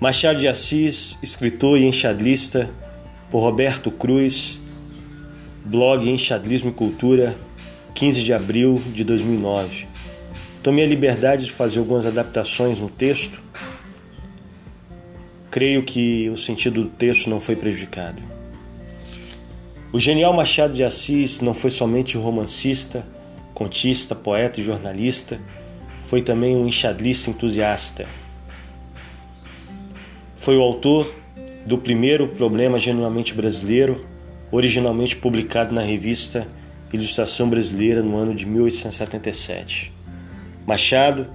Machado de Assis, escritor e enxadlista, por Roberto Cruz, blog Enxadlismo e Cultura, 15 de abril de 2009. Tomei a liberdade de fazer algumas adaptações no texto. Creio que o sentido do texto não foi prejudicado. O genial Machado de Assis não foi somente romancista, contista, poeta e jornalista, foi também um enxadlista entusiasta foi o autor do primeiro Problema Genuinamente Brasileiro, originalmente publicado na revista Ilustração Brasileira no ano de 1877. Machado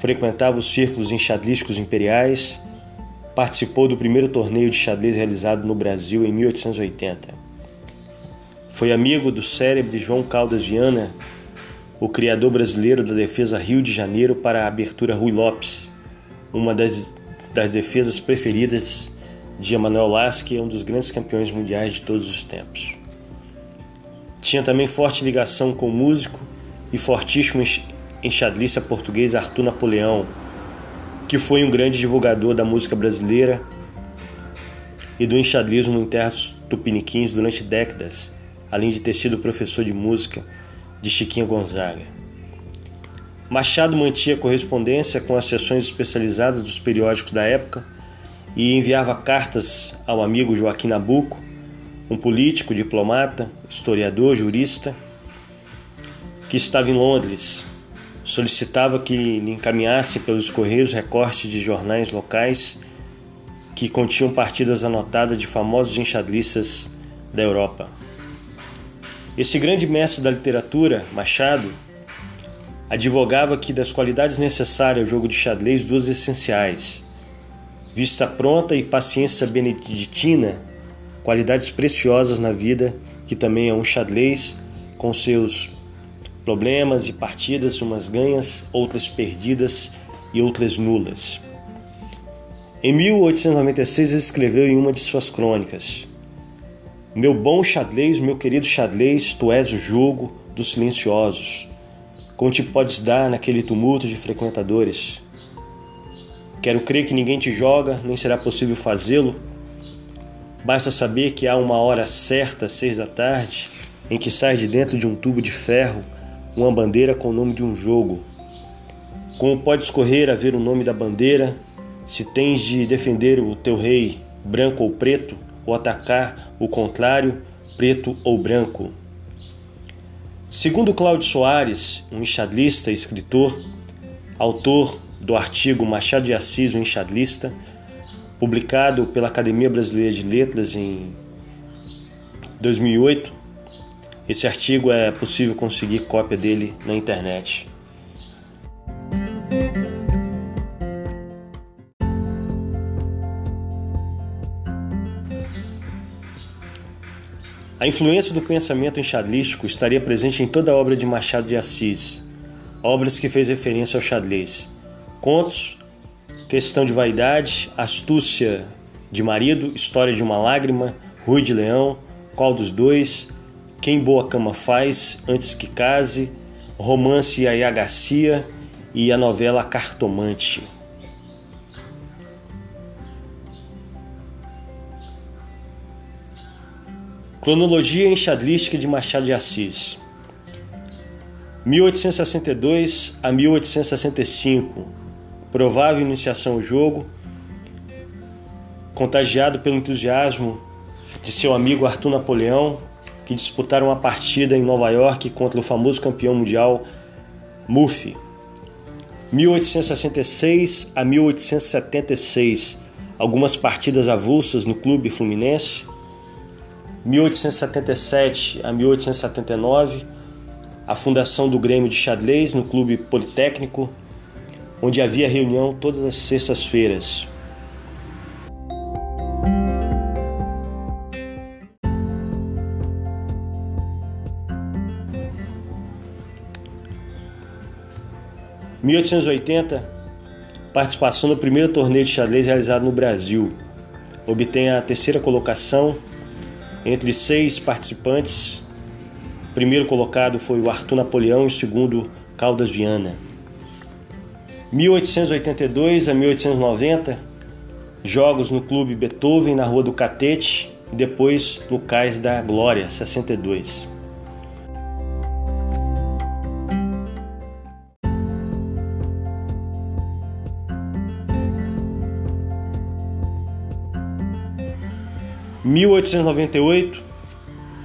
frequentava os círculos enxadrísticos imperiais, participou do primeiro torneio de xadrez realizado no Brasil em 1880. Foi amigo do célebre João Caldas Viana, o criador brasileiro da defesa Rio de Janeiro para a abertura Rui Lopes, uma das das defesas preferidas de Emanuel Lasky, um dos grandes campeões mundiais de todos os tempos. Tinha também forte ligação com o músico e fortíssimo enxadrista português Arthur Napoleão, que foi um grande divulgador da música brasileira e do enxadrismo em terras tupiniquins durante décadas, além de ter sido professor de música de Chiquinho Gonzaga. Machado mantinha correspondência com as seções especializadas dos periódicos da época e enviava cartas ao amigo Joaquim Nabuco, um político, diplomata, historiador, jurista, que estava em Londres. Solicitava que lhe encaminhasse pelos correios recortes de jornais locais que continham partidas anotadas de famosos enxadristas da Europa. Esse grande mestre da literatura, Machado, advogava que das qualidades necessárias ao jogo de xadrez duas essenciais: vista pronta e paciência beneditina, qualidades preciosas na vida, que também é um xadrez com seus problemas e partidas, umas ganhas, outras perdidas e outras nulas. Em 1896 ele escreveu em uma de suas crônicas: Meu bom xadrez, meu querido xadrez, tu és o jogo dos silenciosos como te podes dar naquele tumulto de frequentadores? Quero crer que ninguém te joga, nem será possível fazê-lo. Basta saber que há uma hora certa, seis da tarde, em que sai de dentro de um tubo de ferro uma bandeira com o nome de um jogo. Como podes correr a ver o nome da bandeira, se tens de defender o teu rei, branco ou preto, ou atacar o contrário, preto ou branco? Segundo Cláudio Soares, um enxadlista e escritor, autor do artigo Machado de Assis, o enxadlista, publicado pela Academia Brasileira de Letras em 2008, esse artigo é possível conseguir cópia dele na internet. A influência do pensamento enxadrístico estaria presente em toda a obra de Machado de Assis, obras que fez referência ao xadrez. Contos, Questão de Vaidade, Astúcia de Marido, História de uma Lágrima, Rui de Leão, Qual dos Dois, Quem Boa Cama Faz, Antes que Case, Romance Yaya Garcia e a novela Cartomante. Cronologia enxadrística de Machado de Assis. 1862 a 1865. Provável iniciação ao jogo. Contagiado pelo entusiasmo de seu amigo Arthur Napoleão, que disputaram uma partida em Nova York contra o famoso campeão mundial Murphy. 1866 a 1876. Algumas partidas avulsas no clube fluminense 1877 a 1879, a fundação do Grêmio de Xadrez no Clube Politécnico, onde havia reunião todas as sextas-feiras. Em 1880, participação no primeiro torneio de xadrez realizado no Brasil. Obtém a terceira colocação entre seis participantes, o primeiro colocado foi o Arthur Napoleão e o segundo Caldas Viana. 1882 a 1890, jogos no Clube Beethoven na Rua do Catete e depois no Cais da Glória, 62. (1898)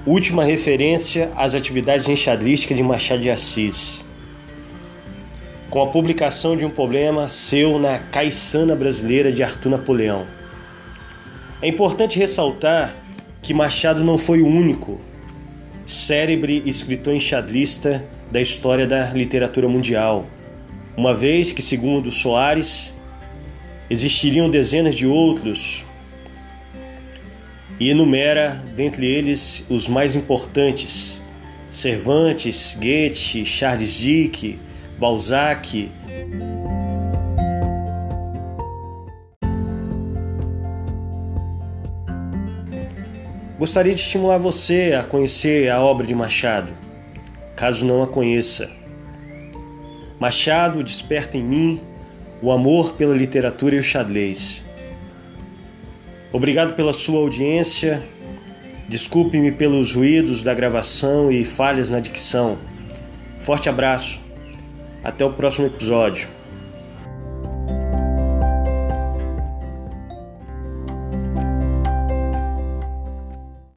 Última referência às atividades enxadrísticas de Machado de Assis com a publicação de um problema seu na Caiçana Brasileira de Arthur Napoleão. É importante ressaltar que Machado não foi o único célebre escritor enxadrista da história da literatura mundial, uma vez que, segundo Soares, existiriam dezenas de outros e enumera dentre eles os mais importantes: Cervantes, Goethe, Charles Dickens, Balzac. Gostaria de estimular você a conhecer a obra de Machado, caso não a conheça. Machado desperta em mim o amor pela literatura e o xadrez. Obrigado pela sua audiência. Desculpe-me pelos ruídos da gravação e falhas na dicção. Forte abraço. Até o próximo episódio.